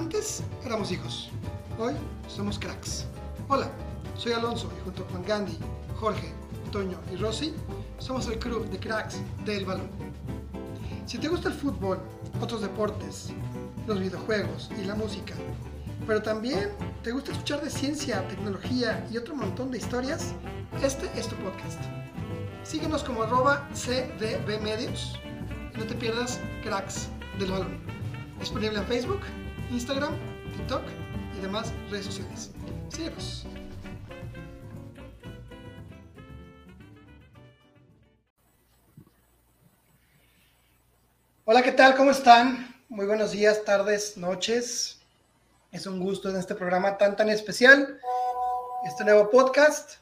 Antes éramos hijos, hoy somos cracks. Hola, soy Alonso y junto con Gandhi, Jorge, Toño y Rosy somos el club de cracks del balón. Si te gusta el fútbol, otros deportes, los videojuegos y la música, pero también te gusta escuchar de ciencia, tecnología y otro montón de historias, este es tu podcast. Síguenos como arroba cdbmedios y no te pierdas cracks del balón. Disponible en Facebook, Instagram, TikTok y demás redes sociales. Síguenos. Hola, ¿qué tal? ¿Cómo están? Muy buenos días, tardes, noches. Es un gusto en este programa tan tan especial, este nuevo podcast.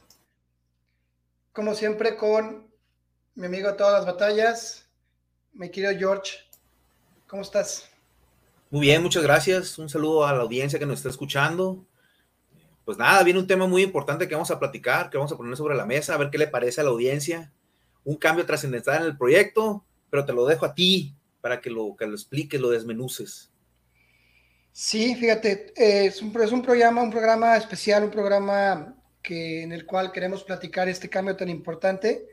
Como siempre con mi amigo de todas las batallas, mi querido George. ¿Cómo estás? Muy bien, muchas gracias. Un saludo a la audiencia que nos está escuchando. Pues nada, viene un tema muy importante que vamos a platicar, que vamos a poner sobre la mesa, a ver qué le parece a la audiencia. Un cambio trascendental en el proyecto, pero te lo dejo a ti para que lo, que lo expliques, lo desmenuces. Sí, fíjate, es, un, es un programa, un programa especial, un programa que, en el cual queremos platicar este cambio tan importante,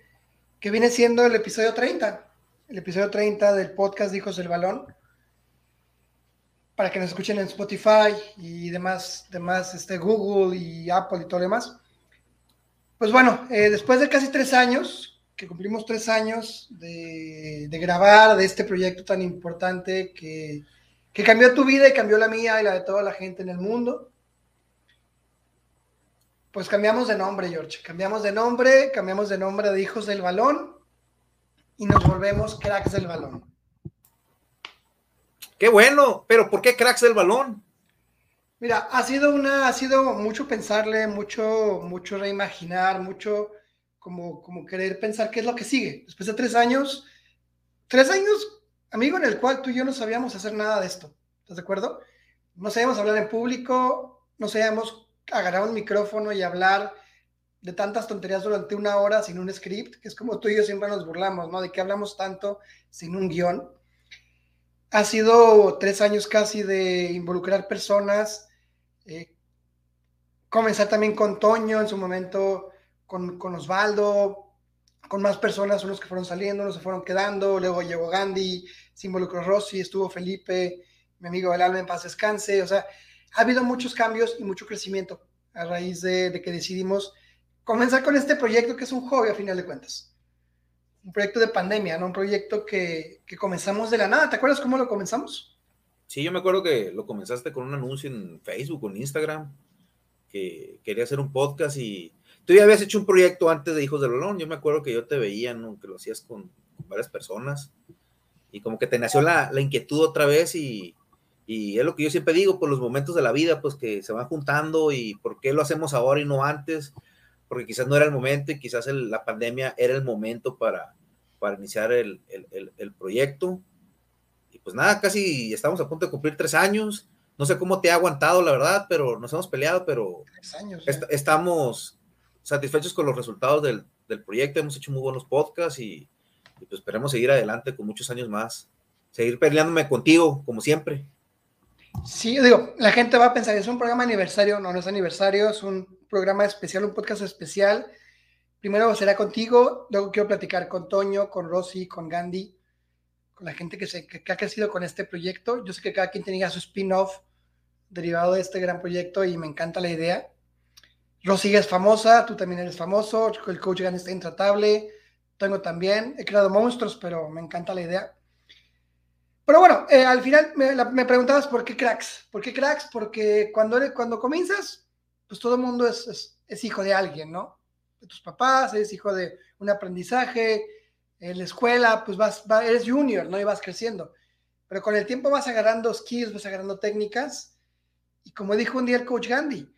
que viene siendo el episodio 30, el episodio 30 del podcast Hijos del Balón para que nos escuchen en Spotify y demás, demás este, Google y Apple y todo lo demás. Pues bueno, eh, después de casi tres años, que cumplimos tres años de, grabar de este proyecto tan importante que, que, cambió tu vida y cambió la mía y la de toda la gente en el mundo, pues cambiamos de nombre, George. Cambiamos de nombre, cambiamos de nombre de Hijos del Balón y nos volvemos Cracks del Balón. Qué bueno, pero ¿por qué cracks del balón? Mira, ha sido una, ha sido mucho pensarle, mucho, mucho reimaginar, mucho como, como querer pensar qué es lo que sigue. Después de tres años, tres años, amigo, en el cual tú y yo no sabíamos hacer nada de esto. ¿Estás de acuerdo? No sabíamos hablar en público, no sabíamos agarrar un micrófono y hablar de tantas tonterías durante una hora sin un script, que es como tú y yo siempre nos burlamos, ¿no? De qué hablamos tanto sin un guion. Ha sido tres años casi de involucrar personas, eh, comenzar también con Toño en su momento, con, Osvaldo, con más personas, unos que fueron saliendo, unos se fueron quedando, luego llegó Gandhi, se involucró Rossi, estuvo Felipe, mi amigo del alma en paz descanse, o sea, ha habido muchos cambios y mucho crecimiento a raíz de, de que decidimos comenzar con este proyecto que es un hobby a final de cuentas un proyecto de pandemia, ¿no? Un proyecto que, que, comenzamos de la nada. ¿Te acuerdas cómo lo comenzamos? Sí, yo me acuerdo que lo comenzaste con un anuncio en Facebook en Instagram, que quería hacer un podcast y tú ya habías hecho un proyecto antes de Hijos del Balón. Yo me acuerdo que yo te veía, ¿no? Que lo hacías con, varias personas y como que te nació la, la inquietud otra vez y, y, es lo que yo siempre digo, por los momentos de la vida, pues que se van juntando y por qué lo hacemos ahora y no antes porque quizás no era el momento y quizás la pandemia era el momento para, para iniciar el, el, el, proyecto. Y pues nada, casi estamos a punto de cumplir tres años. No sé cómo te ha aguantado, la verdad, pero nos hemos peleado, pero estamos satisfechos con los resultados del, del, proyecto. Hemos hecho muy buenos podcasts y, y pues esperemos seguir adelante con muchos años más. Seguir peleándome contigo, como siempre. Sí, digo, la gente va a pensar, es un programa aniversario, no, no es aniversario, es un programa especial, un podcast especial. Primero será contigo, luego quiero platicar con Toño, con Rosy, con Gandhi, con la gente que, se, que, ha crecido con este proyecto. Yo sé que cada quien tenía su spin-off derivado de este gran proyecto y me encanta la idea. Rosy es famosa, tú también eres famoso, el coach Gandhi está intratable, Tengo también, he creado monstruos, pero me encanta la idea. Pero bueno, eh, al final me, preguntabas por qué cracks. ¿Por qué cracks? Porque cuando, cuando comienzas, pues todo mundo es, es, hijo de alguien, ¿no? De tus papás, eres hijo de un aprendizaje, en la escuela, pues vas, eres junior, ¿no? Y vas creciendo. Pero con el tiempo vas agarrando skills, vas agarrando técnicas. Y como dijo un día el coach Gandhi,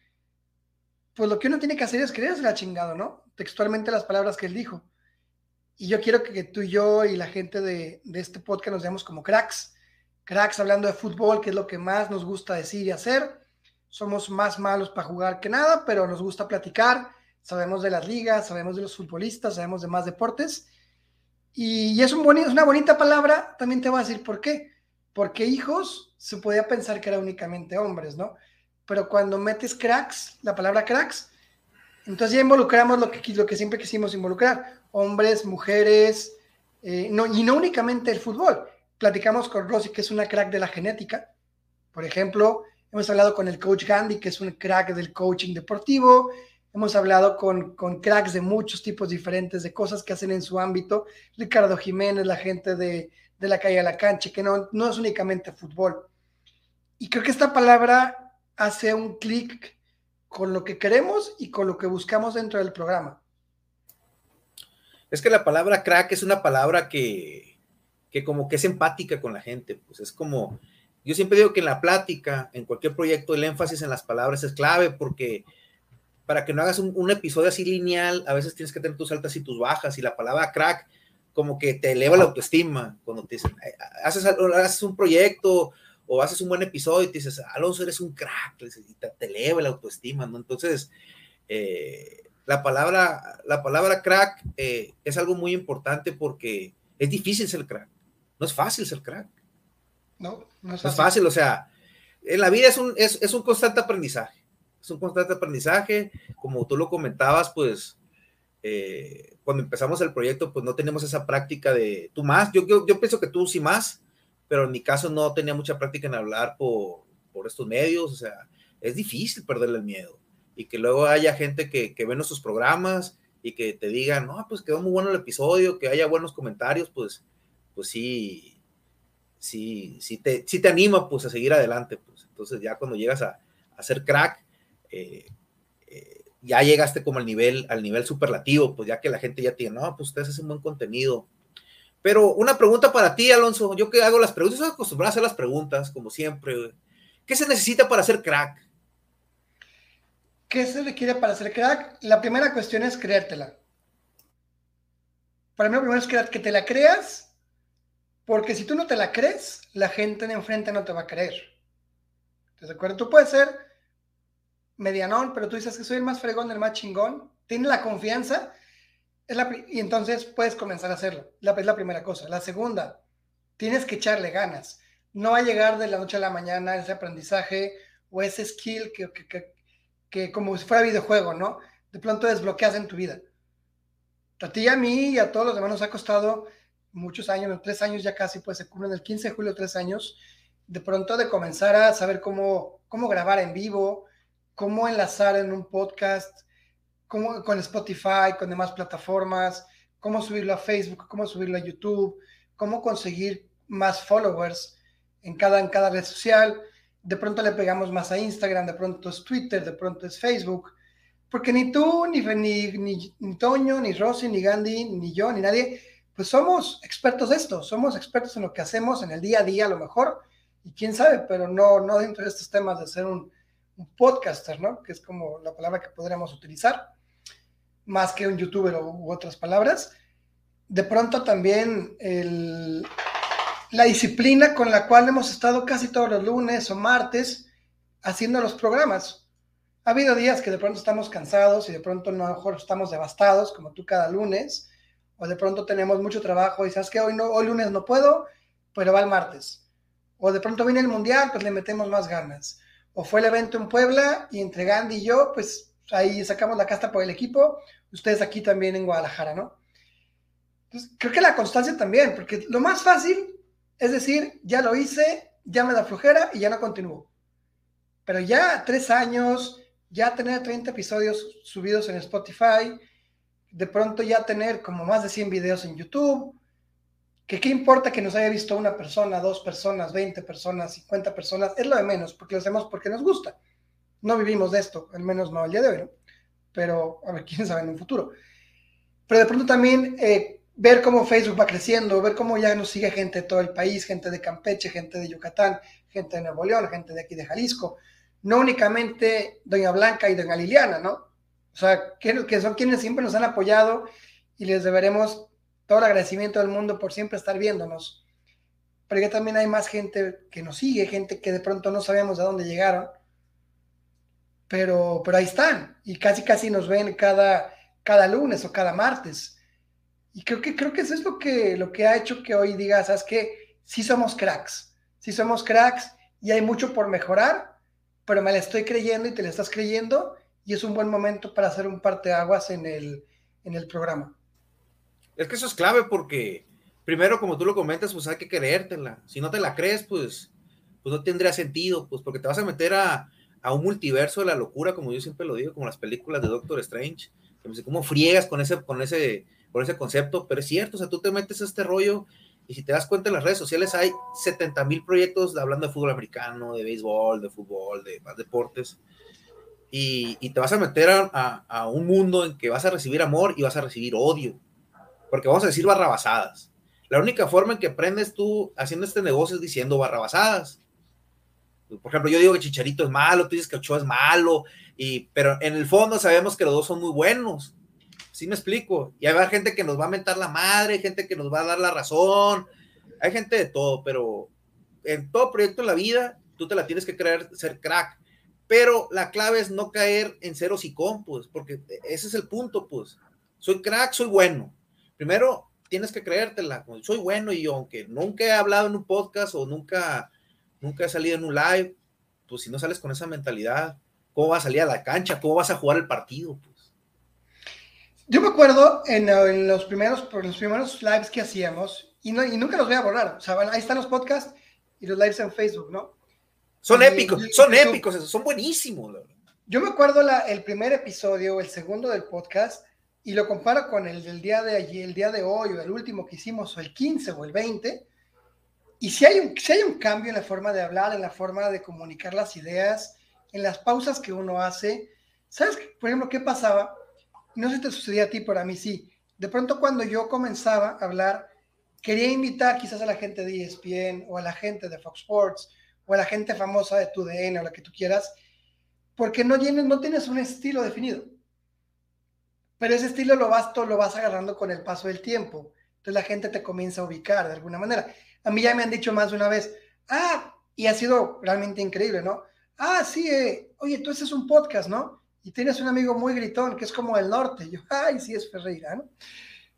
pues lo que uno tiene que hacer es creerse la chingado, ¿no? Textualmente las palabras que él dijo. Y yo quiero que, tú y yo y la gente de, este podcast nos veamos como cracks. Cracks hablando de fútbol, que es lo que más nos gusta decir y hacer. Somos más malos para jugar que nada, pero nos gusta platicar. Sabemos de las ligas, sabemos de los futbolistas, sabemos de más deportes. Y, es, un es una bonita palabra. También te voy a decir por qué. Porque hijos se podía pensar que era únicamente hombres, ¿no? Pero cuando metes cracks, la palabra cracks, entonces ya involucramos lo que, siempre quisimos involucrar, hombres, mujeres, eh, y no únicamente el fútbol. Platicamos con Rosy, que es una crack de la genética, por ejemplo, hemos hablado con el coach Gandhi, que es un crack del coaching deportivo, hemos hablado con, con cracks de muchos tipos diferentes de cosas que hacen en su ámbito, Ricardo Jiménez, la gente de, de la calle a la cancha, que no, no es únicamente fútbol. Y creo que esta palabra hace un clic con lo que queremos y con lo que buscamos dentro del programa. Es que la palabra crack es una palabra que, que como que es empática con la gente, pues es como, yo siempre digo que en la plática, en cualquier proyecto, el énfasis en las palabras es clave porque para que no hagas un, episodio así lineal, a veces tienes que tener tus altas y tus bajas y la palabra crack como que te eleva la autoestima cuando te dicen, haces, haces un proyecto o haces un buen episodio y te dices, Alonso, eres un crack, y te, eleva la autoestima, ¿no? Entonces, eh, la, palabra, la palabra crack eh, es algo muy importante porque es difícil ser crack, no es fácil ser crack. No, no es fácil. No es fácil o sea, en la vida es un, es, es un constante aprendizaje, es un constante aprendizaje, como tú lo comentabas, pues eh, cuando empezamos el proyecto, pues no teníamos esa práctica de tú más. Yo, yo, yo, pienso que tú sí más, pero en mi caso no tenía mucha práctica en hablar por, por estos medios. O sea, es difícil perderle el miedo. Y que luego haya gente que, que ve nuestros programas y que te digan, no, pues quedó muy bueno el episodio, que haya buenos comentarios, pues, pues sí, sí, sí te, sí te anima pues a seguir adelante. Pues. Entonces ya cuando llegas a, a ser crack, eh, eh, ya llegaste como al nivel, al nivel superlativo, pues ya que la gente ya tiene, no, pues ustedes hacen buen contenido. Pero una pregunta para ti, Alonso, yo que hago las preguntas, estoy acostumbrado a hacer las preguntas, como siempre. ¿Qué se necesita para ser crack? ¿Qué se requiere para ser crack? La primera cuestión es creértela. Para mí lo primero es que te la creas, porque si tú no te la crees, la gente de enfrente no te va a creer. ¿Te acuerdas? Tú puedes ser medianón, pero tú dices que soy el más fregón, el más chingón, tienes la confianza, y entonces puedes comenzar a hacerlo. La, es la primera cosa. La segunda, tienes que echarle ganas. No va a llegar de la noche a la mañana ese aprendizaje o ese skill que, que, que, como si fuera videojuego, ¿no? De pronto desbloqueas en tu vida. A ti a mí y a todos los demás nos ha costado muchos años, tres años ya casi, pues se cumplen el 15 de julio, tres años, de pronto de comenzar a saber cómo, cómo grabar en vivo, cómo enlazar en un podcast, cómo, con Spotify, con demás plataformas, cómo subirlo a Facebook, cómo subirlo a YouTube, cómo conseguir más followers en cada, en cada red social. De pronto le pegamos más a Instagram, de pronto es Twitter, de pronto es Facebook. Porque ni tú, ni, ni, ni, Toño, ni Rosy, ni Gandhi, ni yo, ni nadie, pues somos expertos de esto, somos expertos en lo que hacemos en el día a día a lo mejor, y quién sabe, pero no, no dentro de estos temas de ser un, un podcaster, ¿no? Que es como la palabra que podríamos utilizar, más que un youtuber u, otras palabras. De pronto también la disciplina con la cual hemos estado casi todos los lunes o martes haciendo los programas. Ha habido días que de pronto estamos cansados y de pronto a lo mejor estamos devastados, como tú cada lunes, o de pronto tenemos mucho trabajo y sabes que hoy, no, hoy lunes no puedo, pero va el martes. O de pronto viene el mundial, pues le metemos más ganas o fue el evento en Puebla y entre Gandhi y yo, pues ahí sacamos la casta por el equipo, ustedes aquí también en Guadalajara, ¿no? Entonces, creo que la constancia también, porque lo más fácil es decir, ya lo hice, ya me da flojera y ya no continúo. Pero ya tres años, ya tener 30 episodios subidos en Spotify, de pronto ya tener como más de 100 videos en YouTube, que qué importa que nos haya visto una persona, dos personas, 20 personas, 50 personas, es lo de menos, porque lo hacemos porque nos gusta. No vivimos de esto, al menos no al día de hoy, ¿no? Pero a ver, quién sabe en un futuro. Pero de pronto también eh, ver cómo Facebook va creciendo, ver cómo ya nos sigue gente de todo el país, gente de Campeche, gente de Yucatán, gente de Nuevo León, gente de aquí de Jalisco. No únicamente Doña Blanca y Doña Liliana, ¿no? O sea, que, que son quienes siempre nos han apoyado y les deberemos todo el agradecimiento del mundo por siempre estar viéndonos. Pero ya también hay más gente que nos sigue, gente que de pronto no sabemos de dónde llegaron. Pero, pero ahí están y casi casi nos ven cada, cada lunes o cada martes. Y creo que, creo que eso es lo que, lo que ha hecho que hoy digas, ¿sabes qué? Sí somos cracks, sí somos cracks y hay mucho por mejorar, pero me la estoy creyendo y te la estás creyendo y es un buen momento para hacer un parteaguas en el, en el programa. Es que eso es clave porque primero, como tú lo comentas, pues hay que creértela. Si no te la crees, pues, pues no tendría sentido, pues porque te vas a meter a, a un multiverso de la locura, como yo siempre lo digo, como las películas de Doctor Strange. ¿Cómo friegas con ese, con ese, con ese concepto? Pero es cierto, o sea, tú te metes a este rollo y si te das cuenta en las redes sociales hay 70 mil proyectos hablando de fútbol americano, de béisbol, de fútbol, de más deportes. Y, te vas a meter a, un mundo en que vas a recibir amor y vas a recibir odio. Porque vamos a decir barrabasadas. La única forma en que aprendes tú haciendo este negocio es diciendo barrabasadas. Por ejemplo, yo digo que Chicharito es malo, tú dices que Ochoa es malo, y, pero en el fondo sabemos que los dos son muy buenos. ¿Sí me explico? Y hay gente que nos va a mentar la madre, hay gente que nos va a dar la razón, hay gente de todo, pero en todo proyecto en la vida tú te la tienes que creer ser crack. Pero la clave es no caer en ceros y compos, porque ese es el punto, pues. Soy crack, soy bueno. Primero, tienes que creértela. Soy bueno y aunque nunca he hablado en un podcast o nunca, nunca he salido en un live, pues si no sales con esa mentalidad, ¿cómo vas a salir a la cancha? ¿Cómo vas a jugar el partido? Pues? Yo me acuerdo en, los, primeros, los primeros lives que hacíamos, y, no, y nunca los voy a borrar, o sea, ahí están los podcasts y los lives en Facebook, ¿no? Son épicos, son épicos, son buenísimos. Yo me acuerdo la, el primer episodio, el segundo del podcast, y lo comparo con el del día de allí, el día de hoy, o el último que hicimos, o el 15 o el 20, y si hay, un, si hay un cambio en la forma de hablar, en la forma de comunicar las ideas, en las pausas que uno hace, ¿sabes, por ejemplo, qué pasaba? no sé si te sucedía a ti, pero a mí sí. De pronto cuando yo comenzaba a hablar, quería invitar quizás a la gente de ESPN o a la gente de Fox Sports o la gente famosa de tu DN o la que tú quieras, porque no tienes, no tienes un estilo definido. Pero ese estilo lo vas, lo vas agarrando con el paso del tiempo. Entonces la gente te comienza a ubicar de alguna manera. A mí ya me han dicho más de una vez, ah, y ha sido realmente increíble, ¿no? Ah, sí, eh, oye, tú haces un podcast, ¿no? y tienes un amigo muy gritón que es como el norte. yo, ay, sí es Ferreira, ¿no?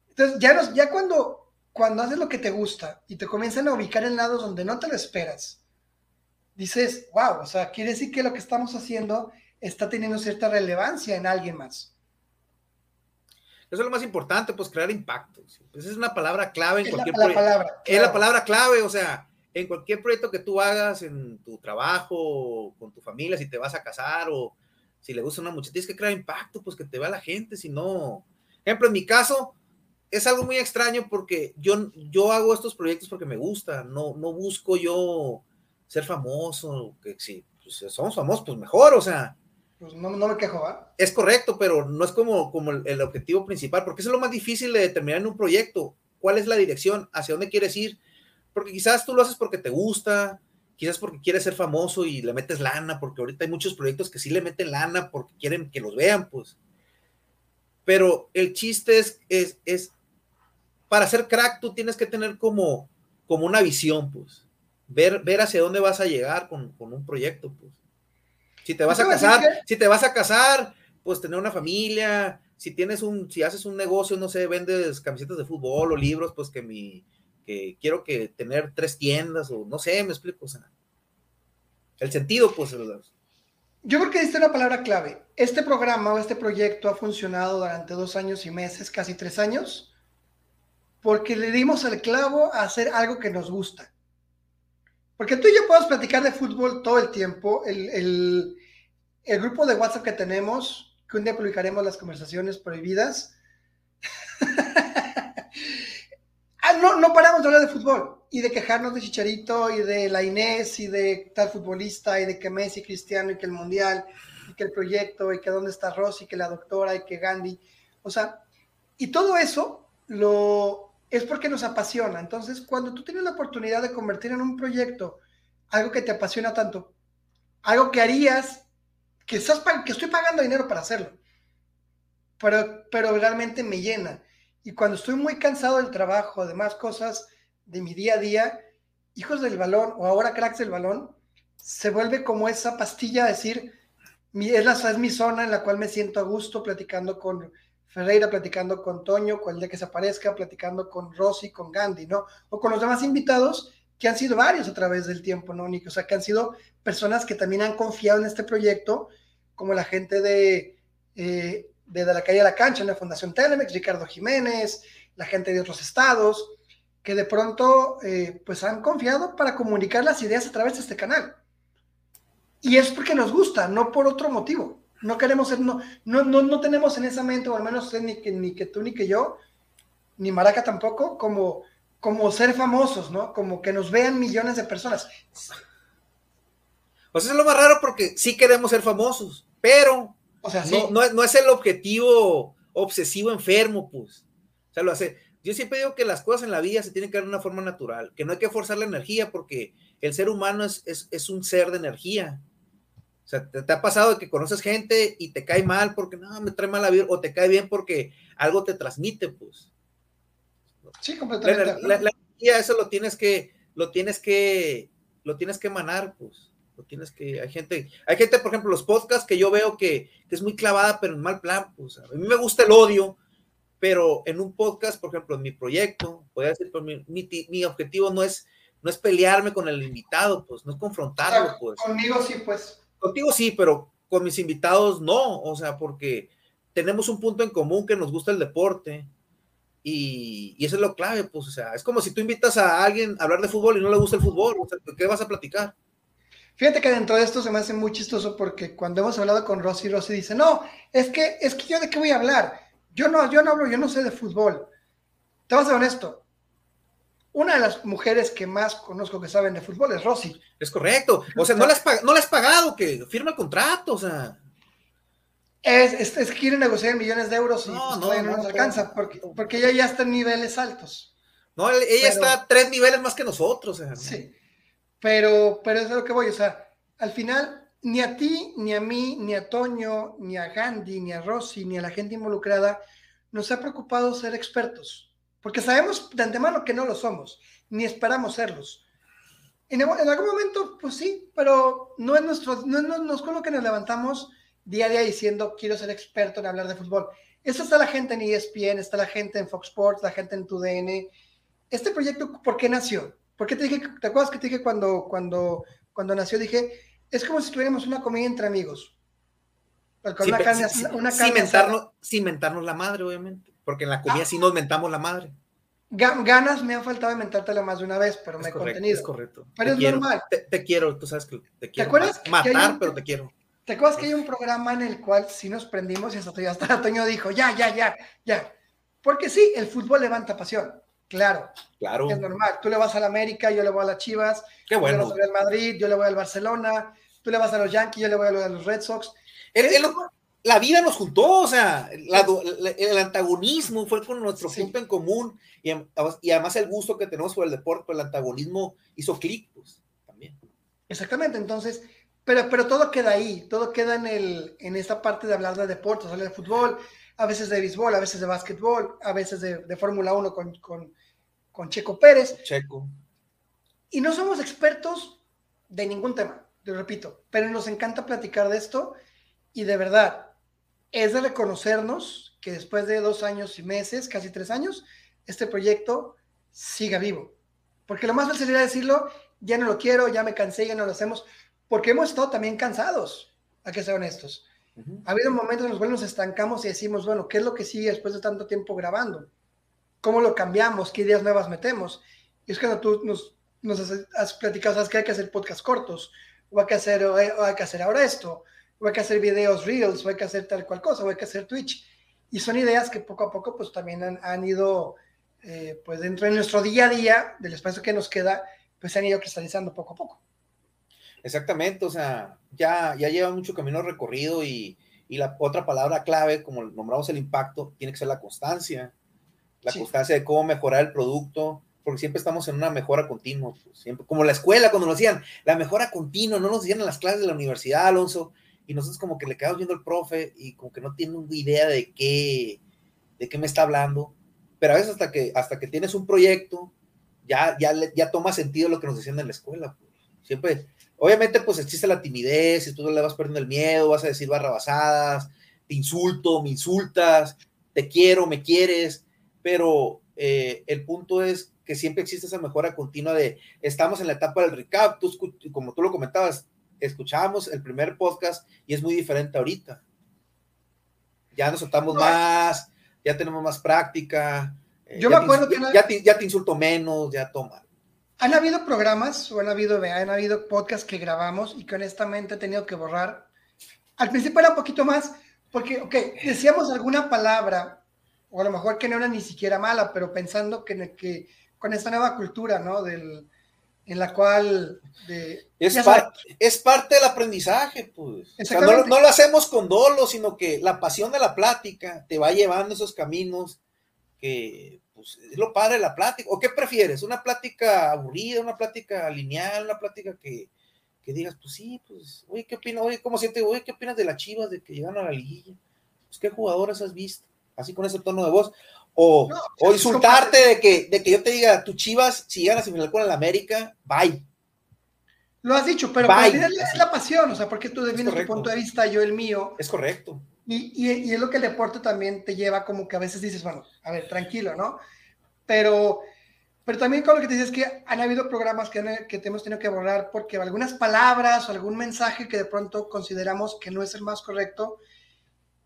Entonces, ya, ya cuando, cuando haces lo que te gusta y te comienzan a ubicar en lados donde no te lo esperas, dices, wow, o sea, quiere decir que lo que estamos haciendo está teniendo cierta relevancia en alguien más. Eso es lo más importante, pues crear impacto. Pues es una palabra clave en cualquier proyecto. Es la palabra clave, o sea, en cualquier proyecto que tú hagas, en tu trabajo, con tu familia, si te vas a casar o si le gusta una muchacha, tienes que crear impacto, pues que te vea la gente, si no. Ejemplo, en mi caso, es algo muy extraño porque yo, yo hago estos proyectos porque me gusta, no, no busco yo ser famoso, que si pues, somos famosos, pues mejor, o sea. Pues no, no me quejo, ¿ah? Es correcto, pero no es como, como el, el, objetivo principal, porque eso es lo más difícil de determinar en un proyecto. ¿Cuál es la dirección? ¿Hacia dónde quieres ir? Porque quizás tú lo haces porque te gusta, quizás porque quieres ser famoso y le metes lana, porque ahorita hay muchos proyectos que sí le meten lana porque quieren que los vean, pues. Pero el chiste es, es, es para ser crack tú tienes que tener como, como una visión, pues. Ver, ver hacia dónde vas a llegar con, con un proyecto, pues. Si te vas a casar, si te vas a casar, pues tener una familia, si tienes un, si haces un negocio, no sé, vendes camisetas de fútbol o libros, pues que mi, quiero que tener tres tiendas o no sé, me explico. O sea, el sentido, pues. Yo creo que es una palabra clave. Este programa o este proyecto ha funcionado durante dos años y meses, casi tres años, porque le dimos el clavo a hacer algo que nos gusta. Porque tú y yo podemos platicar de fútbol todo el tiempo. El, el, el grupo de WhatsApp que tenemos, que un día publicaremos las conversaciones prohibidas. Ah, no, no paramos de hablar de fútbol y de quejarnos de Chicharito y de la Inés y de tal futbolista y de que Messi, Cristiano y que el Mundial y que el proyecto y que dónde está Rossi, que la doctora y que Gandhi. O sea, y todo eso lo es porque nos apasiona. Entonces, cuando tú tienes la oportunidad de convertir en un proyecto algo que te apasiona tanto, algo que harías, que, estás, que estoy pagando dinero para hacerlo, pero, pero realmente me llena y cuando estoy muy cansado del trabajo, de más cosas de mi día a día, hijos del balón o ahora cracks del balón, se vuelve como esa pastilla, decir, es, la, es mi zona en la cual me siento a gusto platicando con Ferreira, platicando con Toño, cual día que se aparezca, platicando con Rosy, con Gandhi, ¿no? O con los demás invitados que han sido varios a través del tiempo, ¿no, Nick? O sea, que han sido personas que también han confiado en este proyecto, como la gente de, eh, de, la calle a la cancha en la Fundación Telemex, Ricardo Jiménez, la gente de otros estados, que de pronto eh, pues han confiado para comunicar las ideas a través de este canal. Y es porque nos gusta, no por otro motivo. No queremos ser, no, no, no, tenemos en esa mente, o al menos ni que, ni que tú ni que yo, ni Maraca tampoco, como, como ser famosos, ¿no? Como que nos vean millones de personas. Pues eso es lo más raro porque sí queremos ser famosos, pero o sea, no, no, es el objetivo obsesivo enfermo, pues. O sea, lo hace. Yo siempre digo que las cosas en la vida se tienen que dar de una forma natural, que no hay que forzar la energía porque el ser humano es, es, es un ser de energía. O sea, te, ha pasado que conoces gente y te cae mal porque no, me trae mala vida, o te cae bien porque algo te transmite, pues. Sí, completamente. La, energía, eso lo tienes que, lo tienes que, lo tienes que emanar, pues. Lo tienes que, hay gente, hay gente, por ejemplo, los podcasts que yo veo que, es muy clavada, pero en mal plan, pues. A mí me gusta el odio, pero en un podcast, por ejemplo, en mi proyecto, podría decir, pues, mi, mi, objetivo no es, no es pelearme con el invitado, pues, no es confrontarlo, pues. Conmigo sí, pues Contigo sí, pero con mis invitados no, o sea, porque tenemos un punto en común que nos gusta el deporte y, eso es lo clave, pues, o sea, es como si tú invitas a alguien a hablar de fútbol y no le gusta el fútbol, o sea, ¿qué vas a platicar? Fíjate que dentro de esto se me hace muy chistoso porque cuando hemos hablado con Rosy, Rosy dice, no, es que, es que yo de qué voy a hablar, yo no, yo no hablo, yo no sé de fútbol. Te vas a ser honesto, una de las mujeres que más conozco que saben de fútbol es Rosy. Es correcto. O sea, no le has, no has pagado, que firma el contrato, o sea. Es, es, que quiere negociar millones de euros y no, pues, no, nos alcanza, porque, porque ella ya está en niveles altos. No, ella está a tres niveles más que nosotros. Sí, pero, pero es a lo que voy, o sea, al final, ni a ti, ni a mí, ni a Toño, ni a Gandhi, ni a Rosy, ni a la gente involucrada, nos ha preocupado ser expertos porque sabemos de antemano que no lo somos, ni esperamos serlos. En, algún momento, pues sí, pero no es, nuestro, no, no, es con lo que nos levantamos día a día diciendo quiero ser experto en hablar de fútbol. Eso está la gente en ESPN, está la gente en Fox Sports, la gente en TUDN. Este proyecto, ¿por qué nació? ¿Por qué te dije, te acuerdas que te dije cuando, cuando, cuando nació? Dije, es como si tuviéramos una comida entre amigos. Con una carne, una cimentarnos, cimentarnos la madre, obviamente porque en la comida ah. sí nos mentamos la madre. Ganas me han faltado de mentártela más de una vez, pero me he contenido. Es correcto. Pero es normal. Te, quiero, tú sabes que te quiero. ¿Te acuerdas? Matar, pero te quiero. ¿Te acuerdas que hay un programa en el cual sí nos prendimos y hasta, hasta Toño dijo, ya, ya, ya, ya? Porque sí, el fútbol levanta pasión. Claro. Claro. Es normal. Tú le vas al América, yo le voy a las Chivas. Qué bueno. Tú le vas al Madrid, yo le voy al Barcelona. Tú le vas a los Yankees, yo le voy a los Red Sox. El, el, la vida nos juntó, o sea, el antagonismo fue con nuestro punto en común y, además el gusto que tenemos por el deporte, el antagonismo hizo clic, pues, también. Exactamente, entonces, pero, pero todo queda ahí, todo queda en, el, en esta parte de hablar de deportes, hablar de fútbol, a veces de béisbol, a veces de básquetbol, a veces de, Fórmula 1 con, con, con Checo Pérez. Checo. Y no somos expertos de ningún tema, te repito, pero nos encanta platicar de esto y de verdad, es de reconocernos que después de dos años y meses, casi tres años, este proyecto siga vivo. Porque lo más fácil sería decirlo, ya no lo quiero, ya me cansé, ya no lo hacemos, porque hemos estado también cansados, a que ser honestos. Ha habido momentos en los cuales nos estancamos y decimos, bueno, ¿qué es lo que sigue después de tanto tiempo grabando? ¿Cómo lo cambiamos? ¿Qué ideas nuevas metemos? Y es cuando tú nos, nos has, platicado, ¿sabes que hay que hacer podcast cortos? O hay que hacer, o hay que hacer ahora esto o hay que hacer videos reels, o hay que hacer tal cual cosa, o hay que hacer Twitch. Y son ideas que poco a poco pues también han, ido, eh, pues dentro de nuestro día a día, del espacio que nos queda, pues se han ido cristalizando poco a poco. Exactamente, o sea, ya, ya lleva mucho camino recorrido y, y la otra palabra clave, como nombramos el impacto, tiene que ser la constancia. La constancia de cómo mejorar el producto, porque siempre estamos en una mejora continua. Pues, siempre, como la escuela, cuando nos decían, la mejora continua, no nos decían en las clases de la universidad, Alonso, y nosotros como que le quedamos viendo al profe y como que no tiene idea de qué, de qué me está hablando, pero a veces hasta que, hasta que tienes un proyecto, ya, ya, ya toma sentido lo que nos decían en la escuela. Pues. Siempre, obviamente pues existe la timidez, y tú le vas perdiendo el miedo, vas a decir barrabasadas, te insulto, me insultas, te quiero, me quieres, pero eh, el punto es que siempre existe esa mejora continua de estamos en la etapa del recap, tú, como tú lo comentabas, escuchábamos el primer podcast y es muy diferente ahorita. Ya nos soltamos más, ya tenemos más práctica. Eh, Yo me acuerdo que ya, te, ya te insulto menos, ya toma. Han habido programas o han habido, han habido podcasts que grabamos y que honestamente he tenido que borrar. Al principio era un poquito más, porque, ok, decíamos alguna palabra, o a lo mejor que no era ni siquiera mala, pero pensando que, que con esta nueva cultura, ¿no? Del, en la cual... De, es, es parte del aprendizaje, pues. no, no, lo hacemos con dolo, sino que la pasión de la plática te va llevando esos caminos que pues, es lo padre de la plática. ¿O qué prefieres? ¿Una plática aburrida, una plática lineal, una plática que, que digas, pues sí, pues, oye, ¿qué opinas? Oye, ¿cómo sientes? Oye, ¿qué opinas de las chivas de que llegan a la liguilla? Pues, ¿qué jugadoras has visto? Así con ese tono de voz. O, o insultarte de que, de que yo te diga, tu chivas, si llegan a semifinal con el América, bye. Lo has dicho, pero es la pasión, o sea, porque tú defines tu punto de vista, yo el mío. Es correcto. Y, y, es lo que el deporte también te lleva como que a veces dices, bueno, a ver, tranquilo, ¿no? Pero, pero también con lo que te dices que han habido programas que, que hemos tenido que borrar porque algunas palabras o algún mensaje que de pronto consideramos que no es el más correcto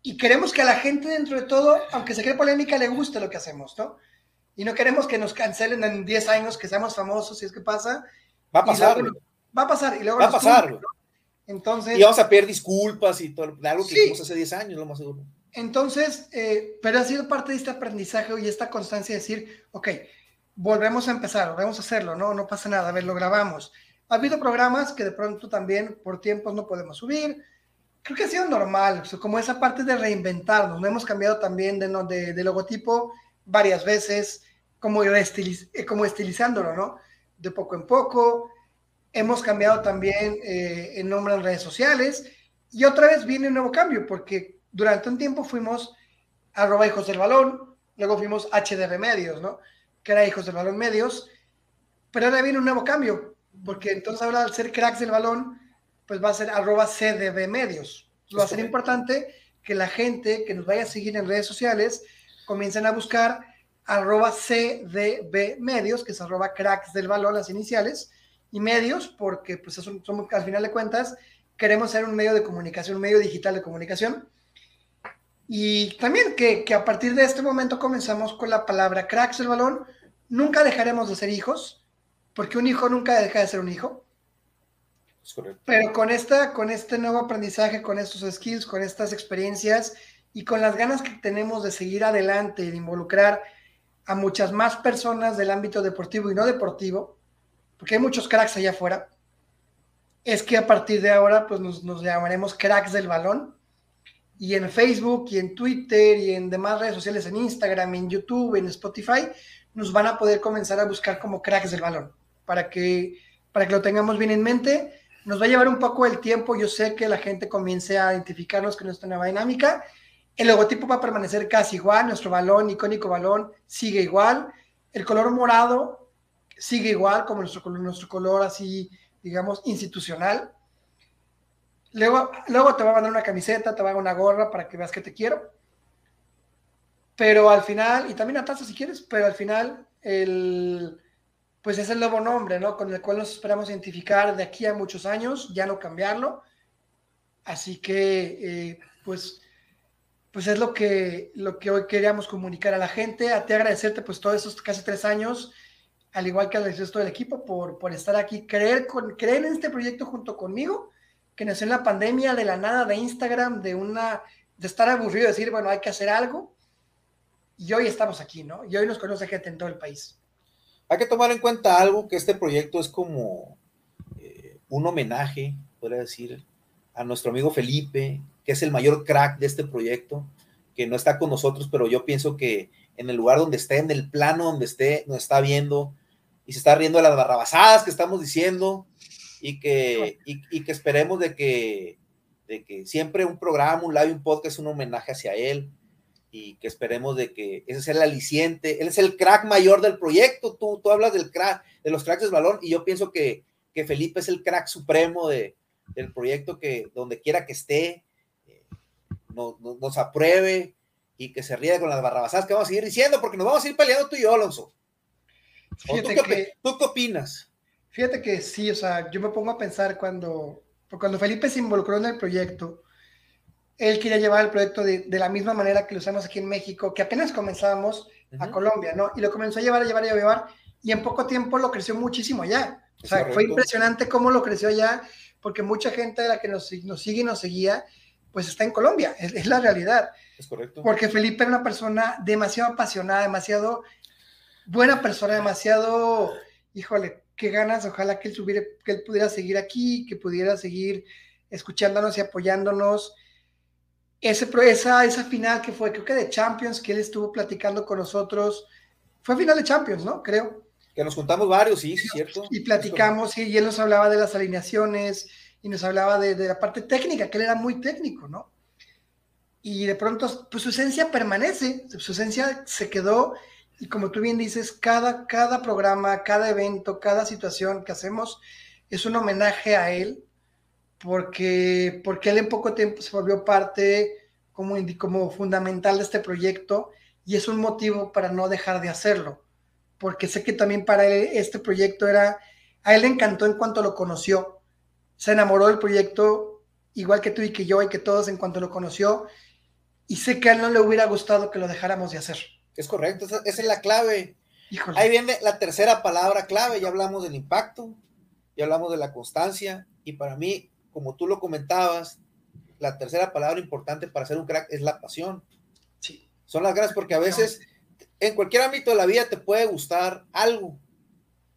y queremos que a la gente dentro de todo, aunque se cree polémica, le guste lo que hacemos, ¿no? Y no queremos que nos cancelen en 10 años, que seamos famosos, si es que pasa. Va a pasar. va a pasar. Y luego va a pasar. Entonces, y vamos a pedir disculpas y todo, algo que hicimos hace 10 años, lo más seguro. Entonces, eh, pero ha sido parte de este aprendizaje y esta constancia de decir, ok, volvemos a empezar, volvemos a hacerlo, no, no pasa nada, a ver, lo grabamos. Ha habido programas que de pronto también por tiempos no podemos subir. Creo que ha sido normal, como esa parte de reinventarnos. No hemos cambiado también de, logotipo varias veces, eh, como estilizándolo, ¿no? De poco en poco Hemos cambiado también eh, el nombre en redes sociales y otra vez viene un nuevo cambio porque durante un tiempo fuimos arroba hijos del balón, luego fuimos HDB Medios, ¿no? Que era hijos del balón medios, pero ahora viene un nuevo cambio porque entonces ahora al ser cracks del balón, pues va a ser arroba CDB Medios. Va a ser importante que la gente que nos vaya a seguir en redes sociales comiencen a buscar arroba CDB Medios, que es arroba cracks del balón, las iniciales, y medios, porque pues somos, al final de cuentas queremos ser un medio de comunicación, un medio digital de comunicación. Y también que, que, a partir de este momento comenzamos con la palabra cracks del balón. Nunca dejaremos de ser hijos, porque un hijo nunca deja de ser un hijo. Pero con, esta, con este nuevo aprendizaje, con estos skills, con estas experiencias y con las ganas que tenemos de seguir adelante y de involucrar a muchas más personas del ámbito deportivo y no deportivo, porque hay muchos cracks allá afuera, es que a partir de ahora pues nos, nos, llamaremos cracks del balón. Y en Facebook y en Twitter y en demás redes sociales, en Instagram, en YouTube, en Spotify, nos van a poder comenzar a buscar como cracks del balón, para que, para que lo tengamos bien en mente. Nos va a llevar un poco el tiempo, yo sé que la gente comience a identificarnos con nuestra nueva dinámica. El logotipo va a permanecer casi igual, nuestro balón, icónico balón, sigue igual. El color morado sigue igual como nuestro, nuestro color así, digamos, institucional. Luego, luego te va a mandar una camiseta, te va a dar una gorra para que veas que te quiero. Pero al final, y también a taza si quieres, pero al final, el, pues es el nuevo nombre, ¿no? Con el cual nos esperamos identificar de aquí a muchos años, ya no cambiarlo. Así que, eh, pues, pues es lo que, lo que hoy queríamos comunicar a la gente. A ti agradecerte, pues, todos estos casi tres años al igual que al resto del equipo, por, por estar aquí, creer, con, creer en este proyecto junto conmigo, que nació en la pandemia, de la nada, de Instagram, de una, de estar aburrido, de decir, bueno, hay que hacer algo, y hoy estamos aquí, ¿no? Y hoy nos conoce gente en todo el país. Hay que tomar en cuenta algo, que este proyecto es como eh, un homenaje, podría decir, a nuestro amigo Felipe, que es el mayor crack de este proyecto, que no está con nosotros, pero yo pienso que en el lugar donde esté, en el plano donde esté, nos está viendo, y se está riendo de las barrabasadas que estamos diciendo y que, y, que esperemos de que, de que siempre un programa, un live, un podcast un homenaje hacia él y que esperemos de que ese sea el aliciente. Él es el crack mayor del proyecto. Tú, tú hablas del crack, de los cracks del balón y yo pienso que, que Felipe es el crack supremo de, del proyecto que donde quiera que esté, eh, nos apruebe y que se ríe con las barrabasadas que vamos a seguir diciendo porque nos vamos a ir peleando tú y yo, Alonso. Fíjate ¿Tú, qué, ¿Tú qué opinas? Fíjate que sí, o sea, yo me pongo a pensar cuando, cuando Felipe se involucró en el proyecto, él quería llevar el proyecto de, de la misma manera que lo usamos aquí en México, que apenas comenzábamos a Colombia, ¿no? Y lo comenzó a llevar, a llevar, a llevar, y en poco tiempo lo creció muchísimo allá. O sea, fue impresionante cómo lo creció allá, porque mucha gente de la que nos, nos sigue y nos seguía, pues está en Colombia, es, es, la realidad. Es correcto. Porque Felipe era una persona demasiado apasionada, demasiado buena persona, demasiado, híjole, qué ganas, ojalá que él, subiera, que él pudiera seguir aquí, que pudiera seguir escuchándonos y apoyándonos. Ese, esa, esa final que fue, creo que de Champions, que él estuvo platicando con nosotros, fue final de Champions, ¿no? Creo. Que nos juntamos varios, sí, sí, cierto. Y platicamos, y él nos hablaba de las alineaciones, y nos hablaba de, de la parte técnica, que él era muy técnico, ¿no? Y de pronto, pues su esencia permanece, su esencia se quedó y como tú bien dices, cada, cada programa, cada evento, cada situación que hacemos es un homenaje a él, porque, porque él en poco tiempo se volvió parte como, como fundamental de este proyecto y es un motivo para no dejar de hacerlo, porque sé que también para él este proyecto era, a él le encantó en cuanto lo conoció, se enamoró del proyecto igual que tú y que yo y que todos en cuanto lo conoció, y sé que a él no le hubiera gustado que lo dejáramos de hacer. Es correcto, esa, es la clave. Ahí viene la tercera palabra clave, ya hablamos del impacto, ya hablamos de la constancia, y para mí, como tú lo comentabas, la tercera palabra importante para ser un crack es la pasión. Sí. Son las ganas porque a veces en cualquier ámbito de la vida te puede gustar algo.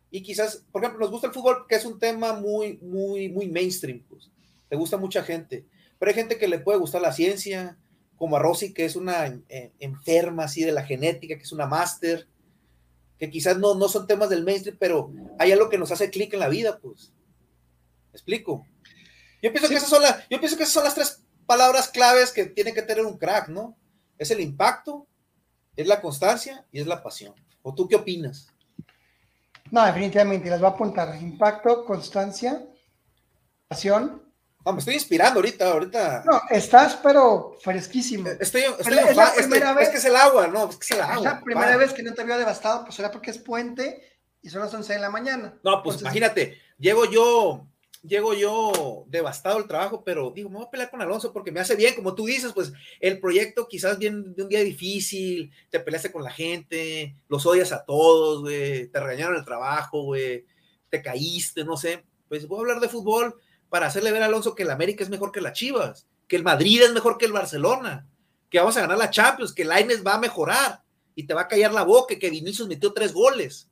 Y quizás, por ejemplo, nos gusta el fútbol que es un tema muy, muy, muy mainstream, pues. Le gusta mucha gente. Pero hay gente que le puede gustar la ciencia, como a Rosy, que es una eh, enferma así de la genética, que es una máster, que quizás no, no son temas del mainstream, pero hay algo que nos hace clic en la vida, pues. ¿Me explico? Yo pienso, que esas son las, yo pienso que esas son las tres palabras claves que tiene que tener un crack, ¿no? Es el impacto, es la constancia y es la pasión. ¿O tú qué opinas? No, definitivamente, las voy a apuntar. Impacto, constancia, pasión no, me estoy inspirando ahorita, ahorita. No, estás, pero fresquísimo. Estoy, estoy es, la primera vez, es que es el agua, no, es que es el agua. Es la primera vez que no te había devastado, pues será porque es puente y son las 11 de la mañana. No, pues imagínate, llego yo, llego yo devastado el trabajo, pero digo, me voy a pelear con Alonso porque me hace bien, como tú dices, pues el proyecto quizás viene de un día difícil, te peleaste con la gente, los odias a todos, güey, te regañaron el trabajo, güey, te caíste, no sé. Pues voy a hablar de fútbol para hacerle ver a Alonso que el América es mejor que las Chivas, que el Madrid es mejor que el Barcelona, que vamos a ganar la Champions, que el Aines va a mejorar y te va a callar la boca, que Vinicius metió tres goles,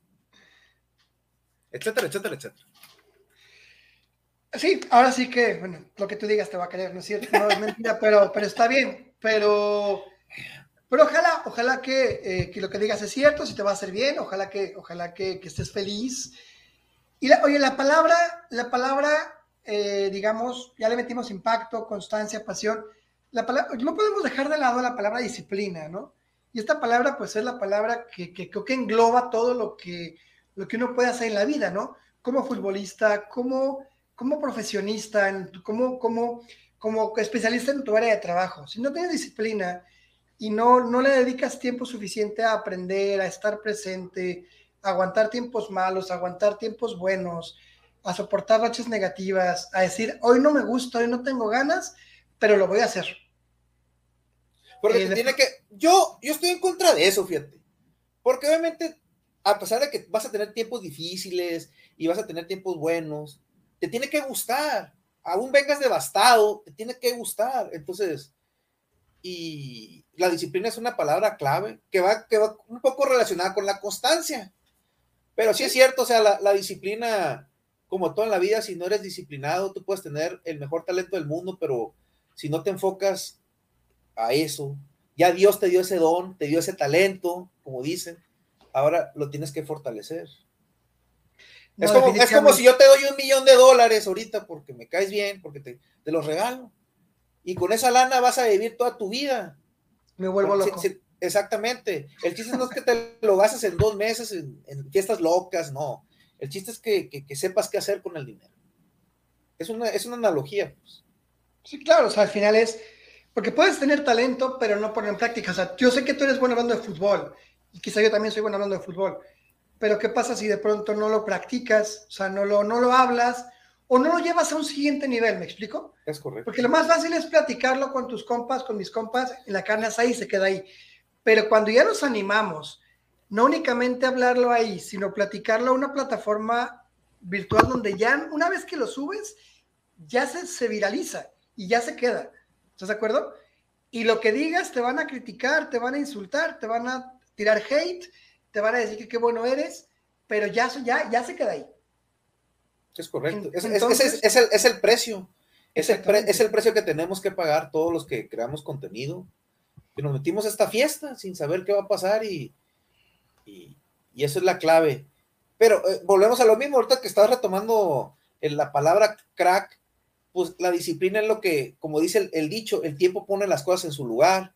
etcétera, etcétera, etcétera. Sí, ahora sí que, bueno, lo que tú digas te va a caer, ¿no es cierto? No es mentira, pero, pero está bien, pero, pero ojalá, ojalá que, eh, que, lo que digas es cierto, si te va a hacer bien, ojalá que, ojalá que, que estés feliz. Y la, oye, la palabra, la palabra eh, digamos, ya le metimos impacto, constancia, pasión. La palabra, no podemos dejar de lado la palabra disciplina, ¿no? Y esta palabra, pues es la palabra que, creo que engloba todo lo que, lo que uno puede hacer en la vida, ¿no? Como futbolista, como, como profesionista, como, como, como especialista en tu área de trabajo. Si no tienes disciplina y no, no le dedicas tiempo suficiente a aprender, a estar presente, a aguantar tiempos malos, a aguantar tiempos buenos, a soportar rachas negativas, a decir, hoy no me gusta, hoy no tengo ganas, pero lo voy a hacer. Porque eh, tiene que, yo, yo estoy en contra de eso, fíjate. Porque obviamente, a pesar de que vas a tener tiempos difíciles y vas a tener tiempos buenos, te tiene que gustar. Aún vengas devastado, te tiene que gustar. Entonces, y la disciplina es una palabra clave que va, que va un poco relacionada con la constancia. Pero sí es cierto, o sea, la, la disciplina como todo en la vida, si no eres disciplinado, tú puedes tener el mejor talento del mundo, pero si no te enfocas a eso, ya Dios te dio ese don, te dio ese talento, como dicen, ahora lo tienes que fortalecer. Es, como, si yo te doy un millón de dólares ahorita porque me caes bien, porque te, te los regalo. Y con esa lana vas a vivir toda tu vida. Me vuelvo loco. exactamente. El chiste no es que te lo gastes en dos meses en fiestas locas, no. El chiste es que, sepas qué hacer con el dinero. Es una, es una analogía. Pues. Sí, claro, o sea, al final es, porque puedes tener talento, pero no poner en práctica. O sea, yo sé que tú eres bueno hablando de fútbol, y quizá yo también soy bueno hablando de fútbol, pero ¿qué pasa si de pronto no lo practicas, o sea, no lo, no lo hablas o no lo llevas a un siguiente nivel, ¿me explico? Es correcto. Porque lo más fácil es platicarlo con tus compas, con mis compas, en la carne ahí se queda ahí. Pero cuando ya nos animamos, no únicamente hablarlo ahí, sino platicarlo a una plataforma virtual donde ya una vez que lo subes, ya se, se viraliza y ya se queda. ¿Estás de acuerdo? Y lo que digas te van a criticar, te van a insultar, te van a tirar hate, te van a decir que qué bueno eres, pero ya, ya, ya se queda ahí. Es correcto. es, es, el, es, el, precio. Es el, es el precio que tenemos que pagar todos los que creamos contenido. Que nos metimos a esta fiesta sin saber qué va a pasar y, y, y eso es la clave. Pero eh, volvemos a lo mismo, ahorita que estás retomando la palabra crack, pues la disciplina es lo que, como dice el, dicho, el tiempo pone las cosas en su lugar.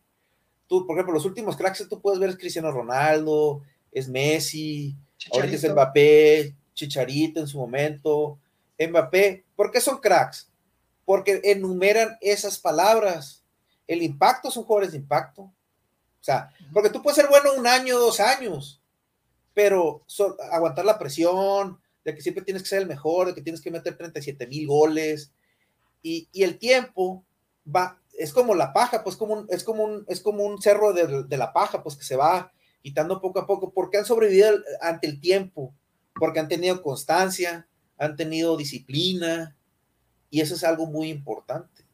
Tú, por ejemplo, los últimos cracks tú puedes ver es Cristiano Ronaldo, es Messi, ahorita es Mbappé, Chicharito en su momento, Mbappé. ¿Por qué son cracks? Porque enumeran esas palabras. El impacto son jugadores de impacto. O sea, porque tú puedes ser bueno un año, dos años, pero aguantar la presión, de que siempre tienes que ser el mejor, de que tienes que meter 37 mil goles, y, el tiempo va, es como la paja, pues como un, es, como un, es como un cerro de, de, la paja, pues que se va quitando poco a poco, porque han sobrevivido ante el tiempo, porque han tenido constancia, han tenido disciplina, y eso es algo muy importante.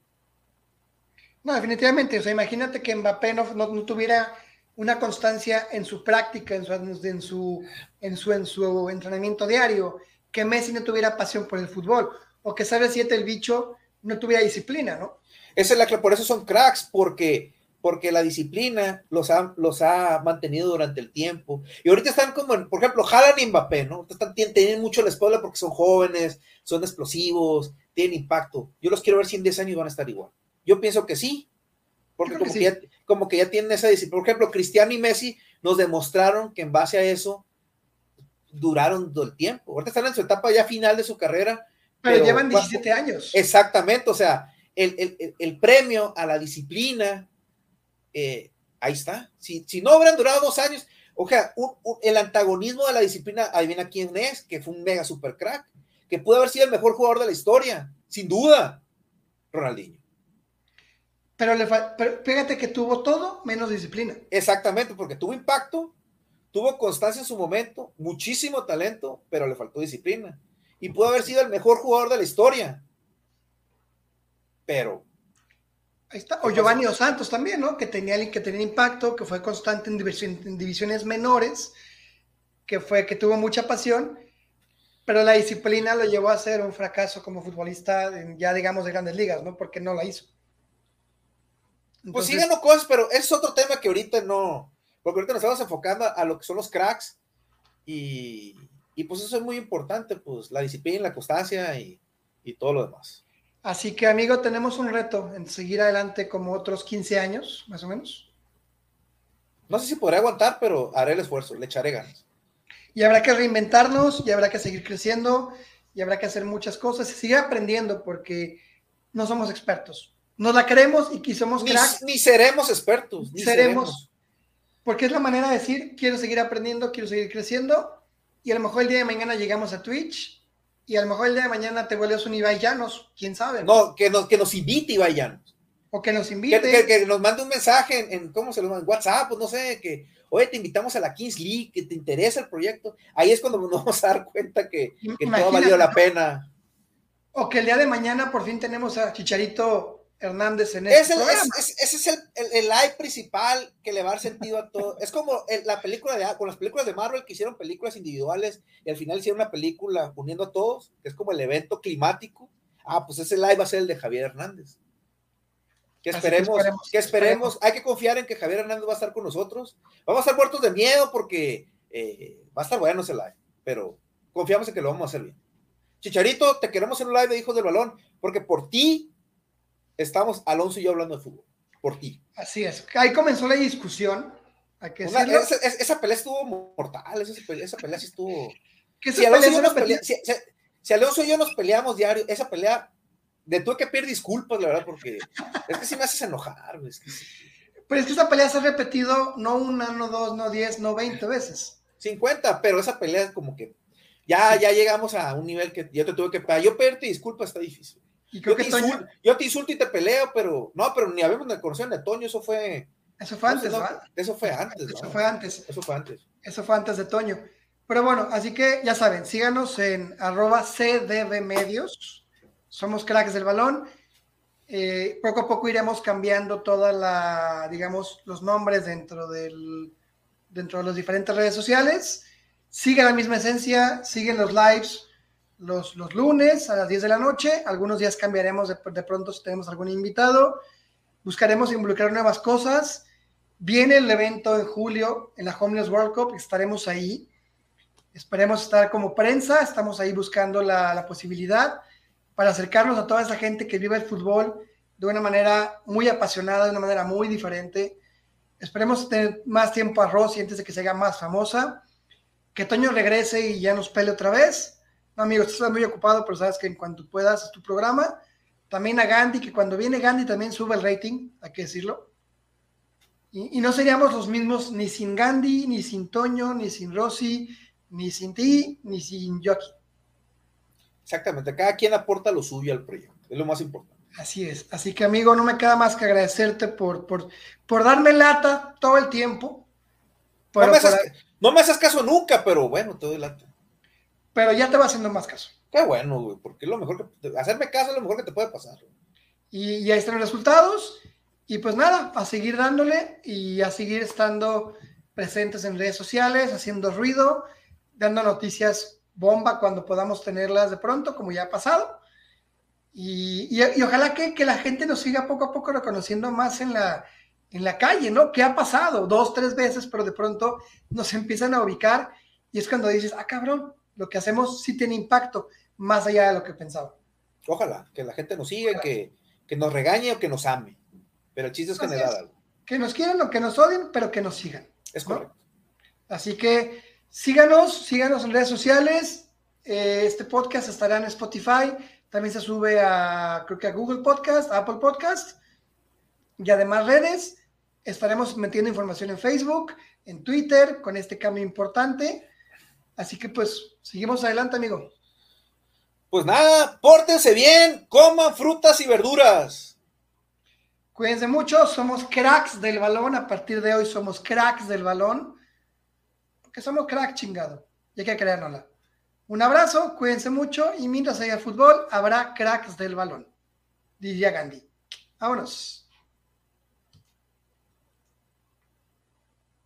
No, definitivamente, o sea, imagínate que Mbappé no, no, tuviera una constancia en su práctica, en su, en su, en su, en su entrenamiento diario, que Messi no tuviera pasión por el fútbol, o que sabe siete el bicho no tuviera disciplina, ¿no? Esa es la por eso son cracks, porque porque la disciplina los ha, los ha mantenido durante el tiempo. Y ahorita están como, por ejemplo, Haaland y Mbappé, ¿no? Están, tienen, mucho la espalda porque son jóvenes, son explosivos, tienen impacto. Yo los quiero ver si en 10 años van a estar igual. Yo pienso que sí, porque como que, ya, como que ya tienen esa disciplina. Por ejemplo, Cristiano y Messi nos demostraron que en base a eso duraron todo el tiempo. Ahorita están en su etapa ya final de su carrera. Pero, llevan 17 años. Exactamente, o sea, el, el, el premio a la disciplina, eh, ahí está. Si, si, no hubieran durado dos años, o sea, el antagonismo de la disciplina, adivina quién es, que fue un mega super crack, que pudo haber sido el mejor jugador de la historia, sin duda, Ronaldinho. Pero, le pero fíjate que tuvo todo menos disciplina. Exactamente, porque tuvo impacto, tuvo constancia en su momento, muchísimo talento, pero le faltó disciplina. Y pudo haber sido el mejor jugador de la historia. Pero Ahí está. O Giovanni Dos Santos también, ¿no? Que tenía, que tenía impacto, que fue constante en, en, divisiones menores, que fue que tuvo mucha pasión, pero la disciplina lo llevó a ser un fracaso como futbolista, ya digamos de grandes ligas, ¿no? Porque no la hizo. pues sí ganó cosas, pero es otro tema que ahorita no, porque ahorita nos estamos enfocando a lo que son los cracks y, y pues eso es muy importante, pues la disciplina, la constancia y, y todo lo demás. Así que, amigo, tenemos un reto en seguir adelante como otros 15 años, más o menos. No sé si podré aguantar, pero haré el esfuerzo, le echaré ganas. Y habrá que reinventarnos, y habrá que seguir creciendo, y habrá que hacer muchas cosas, y seguir aprendiendo, porque no somos expertos. Nos la queremos y somos ni, Ni seremos expertos. Ni seremos, Porque es la manera de decir, quiero seguir aprendiendo, quiero seguir creciendo, y a lo mejor el día de mañana llegamos a Twitch y a lo mejor el día de mañana te vuelves un Ibai Llanos, quién sabe. No, que nos, que nos invite Ibai Llanos. O que nos invite. Que, nos mande un mensaje en, ¿cómo se lo manda? WhatsApp, pues no sé, que, oye, te invitamos a la Kings League, que te interesa el proyecto. Ahí es cuando nos vamos a dar cuenta que, que todo ha valido la pena. O que el día de mañana por fin tenemos a Chicharito Hernández en ese ese es el, el, live principal que le va a dar sentido a todo. Es como la película de con las películas de Marvel que hicieron películas individuales y al final hicieron una película uniendo a todos, que es como el evento climático. Ah, pues ese live va a ser el de Javier Hernández. Que esperemos, que esperemos, hay que confiar en que Javier Hernández va a estar con nosotros. Vamos a estar muertos de miedo porque eh, va a estar bueno ese live, pero confiamos en que lo vamos a hacer bien. Chicharito, te queremos en un live de Hijos del Balón, porque por ti estamos Alonso y yo hablando de fútbol, por ti. Así es. Ahí comenzó la discusión. esa, pelea estuvo mortal, esa pelea, esa pelea sí estuvo. Si Alonso, y yo nos peleamos diario, esa pelea, de tuve que pedir disculpas, la verdad, porque es que sí me haces enojar. Es Pero es que esa pelea se ha repetido no una, no dos, no diez, no veinte veces. 50, pero esa pelea es como que ya, ya llegamos a un nivel que ya te tuve que pegar. Yo pedirte disculpas está difícil. Y creo yo, que te insulto, yo te insulto y te peleo, pero no, pero ni habíamos de conocimiento de Toño, eso fue. Eso fue antes, Eso fue antes, Eso fue antes. Eso fue antes. Eso fue antes de Toño. Pero bueno, así que ya saben, síganos en arroba CDB Medios. Somos cracks del balón. Eh, poco a poco iremos cambiando toda la, digamos, los nombres dentro del, dentro de las diferentes redes sociales. Sigue la misma esencia, siguen los lives los, los lunes a las 10 de la noche. Algunos días cambiaremos de, de pronto si tenemos algún invitado. Buscaremos involucrar nuevas cosas. Viene el evento en julio en la Homeless World Cup, estaremos ahí. Esperemos estar como prensa, estamos ahí buscando la, la, posibilidad para acercarnos a toda esa gente que vive el fútbol de una manera muy apasionada, de una manera muy diferente. Esperemos tener más tiempo a Rosy antes de que se haga más famosa. Que Toño regrese y ya nos pele otra vez. No, amigo, estás muy ocupado, pero sabes que en cuanto puedas es tu programa. También a Gandhi, que cuando viene Gandhi también sube el rating, hay que decirlo. Y, y no seríamos los mismos ni sin Gandhi, ni sin Toño, ni sin Rosy, ni sin ti, ni sin Joaquín. Exactamente, cada quien aporta lo suyo al proyecto, es lo más importante. Así es, así que amigo, no me queda más que agradecerte por, por, por darme lata todo el tiempo. No me, haces, no, me haces, caso nunca, pero bueno, te doy lata. Pero ya te va haciendo más caso. Qué bueno, güey, porque lo mejor que, hacerme caso es lo mejor que te puede pasar. Y, y ahí están los resultados. Y pues nada, a seguir dándole y a seguir estando presentes en redes sociales, haciendo ruido, dando noticias bomba cuando podamos tenerlas de pronto, como ya ha pasado. Y, y, y ojalá que, que, la gente nos siga poco a poco reconociendo más en la, en la calle, ¿no? ¿Qué ha pasado? Dos, tres veces, pero de pronto nos empiezan a ubicar y es cuando dices, ah, cabrón, lo que hacemos sí tiene impacto, más allá de lo que pensaba. Ojalá, que la gente nos siga, que, que, nos regañe o que nos ame. Pero el chiste es que me da algo. Que nos quieran o que nos odien, pero que nos sigan. Es ¿no? correcto. Así que Síganos, síganos en redes sociales. Eh, este podcast estará en Spotify. También se sube a, creo que a Google Podcast, a Apple Podcast y además redes. Estaremos metiendo información en Facebook, en Twitter, con este cambio importante. Así que pues, seguimos adelante, amigo. Pues nada, pórtense bien, coman frutas y verduras. Cuídense mucho, somos cracks del balón. A partir de hoy somos cracks del balón que somos crack chingado. Y hay que creérnosla. Un abrazo, cuídense mucho y mientras haya fútbol, habrá cracks del balón, diría Gandhi. Vámonos.